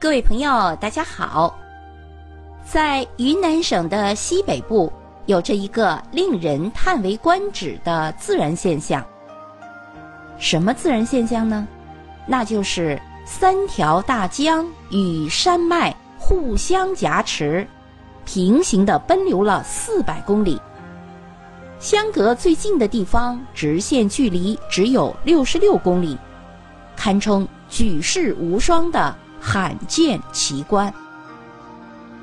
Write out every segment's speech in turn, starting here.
各位朋友，大家好。在云南省的西北部，有着一个令人叹为观止的自然现象。什么自然现象呢？那就是三条大江与山脉互相夹持，平行的奔流了四百公里。相隔最近的地方，直线距离只有六十六公里，堪称举世无双的。罕见奇观，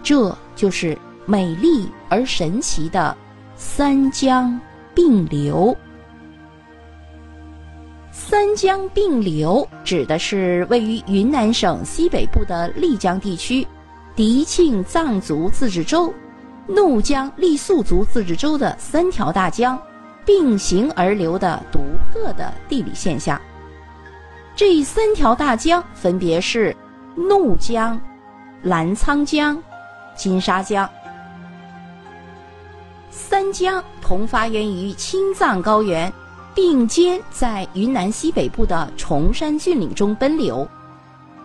这就是美丽而神奇的三江并流。三江并流指的是位于云南省西北部的丽江地区，迪庆藏族自治州、怒江傈僳族自治州的三条大江并行而流的独特的地理现象。这三条大江分别是。怒江、澜沧江、金沙江三江同发源于青藏高原，并肩在云南西北部的崇山峻岭中奔流。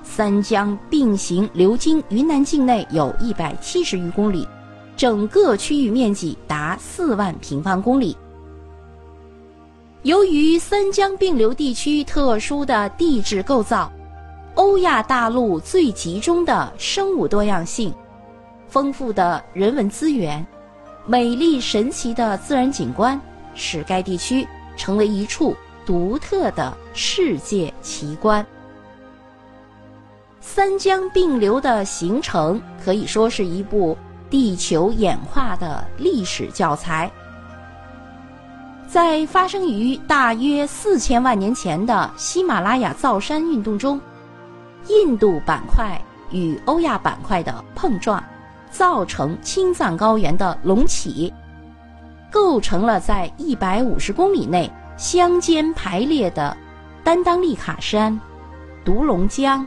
三江并行流经云南境内有一百七十余公里，整个区域面积达四万平方公里。由于三江并流地区特殊的地质构造。欧亚大陆最集中的生物多样性，丰富的人文资源，美丽神奇的自然景观，使该地区成为一处独特的世界奇观。三江并流的形成可以说是一部地球演化的历史教材。在发生于大约四千万年前的喜马拉雅造山运动中。印度板块与欧亚板块的碰撞，造成青藏高原的隆起，构成了在一百五十公里内相间排列的丹当利卡山、独龙江、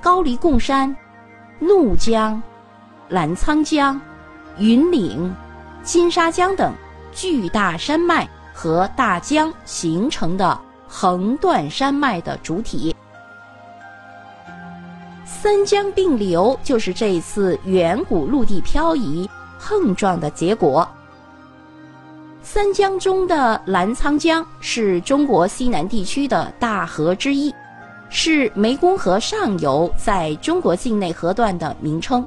高黎贡山、怒江、澜沧江、云岭、金沙江等巨大山脉和大江形成的横断山脉的主体。三江并流就是这一次远古陆地漂移碰撞的结果。三江中的澜沧江是中国西南地区的大河之一，是湄公河上游在中国境内河段的名称。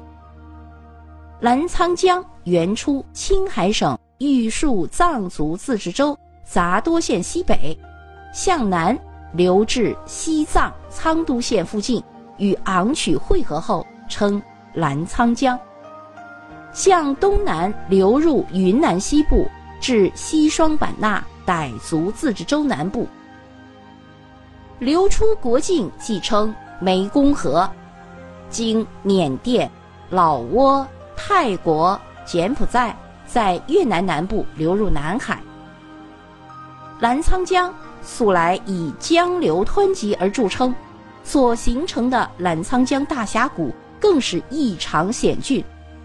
澜沧江源出青海省玉树藏族自治州杂多县西北，向南流至西藏昌都县附近。与昂曲汇合后称澜沧江，向东南流入云南西部，至西双版纳傣族自治州南部，流出国境即称湄公河，经缅甸、老挝、泰国、柬埔寨，在越南南部流入南海。澜沧江素来以江流湍急而著称。所形成的澜沧江大峡谷更是异常险峻，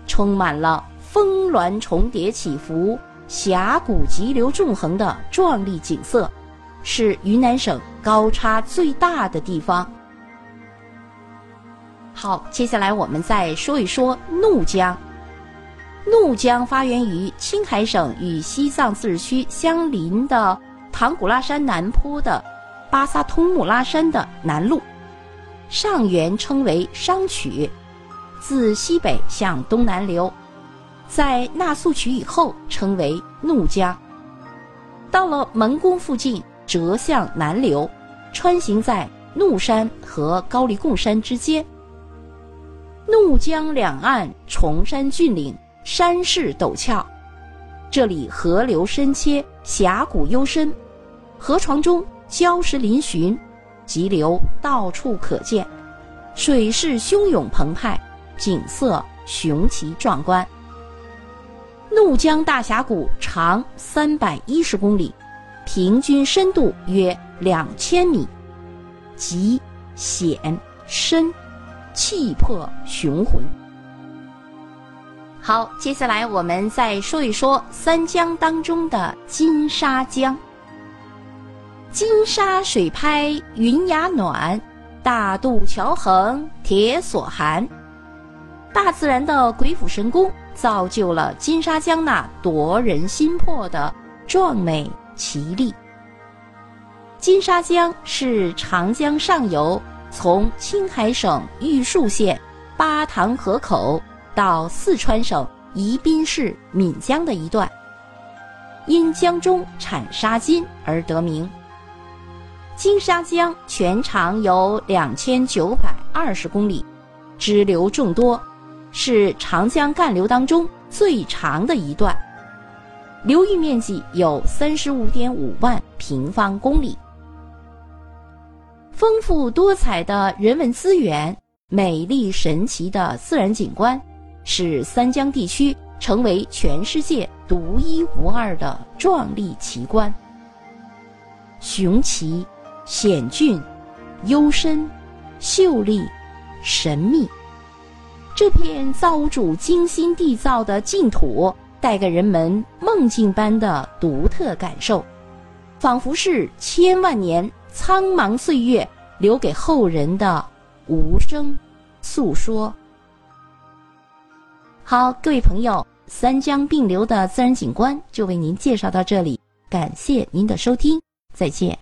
充满了峰峦重叠起伏、峡谷急流纵横的壮丽景色，是云南省高差最大的地方。好，接下来我们再说一说怒江。怒江发源于青海省与西藏自治区相邻的唐古拉山南坡的巴萨通木拉山的南麓。上源称为商曲，自西北向东南流，在纳苏曲以后称为怒江。到了蒙宫附近折向南流，穿行在怒山和高黎贡山之间。怒江两岸崇山峻岭，山势陡峭，这里河流深切，峡谷幽深，河床中礁石嶙峋。急流到处可见，水势汹涌澎湃，景色雄奇壮观。怒江大峡谷长三百一十公里，平均深度约两千米，急险深，气魄雄浑。好，接下来我们再说一说三江当中的金沙江。金沙水拍云崖暖，大渡桥横，铁索寒。大自然的鬼斧神工，造就了金沙江那夺人心魄的壮美奇丽。金沙江是长江上游从青海省玉树县巴塘河口到四川省宜宾市岷江的一段，因江中产沙金而得名。金沙江全长有两千九百二十公里，支流众多。是长江干流当中最长的一段，流域面积有三十五点五万平方公里。丰富多彩的人文资源、美丽神奇的自然景观，使三江地区成为全世界独一无二的壮丽奇观。雄奇、险峻、幽深、秀丽、神秘。这片造物主精心缔造的净土，带给人们梦境般的独特感受，仿佛是千万年苍茫岁月留给后人的无声诉说。好，各位朋友，三江并流的自然景观就为您介绍到这里，感谢您的收听，再见。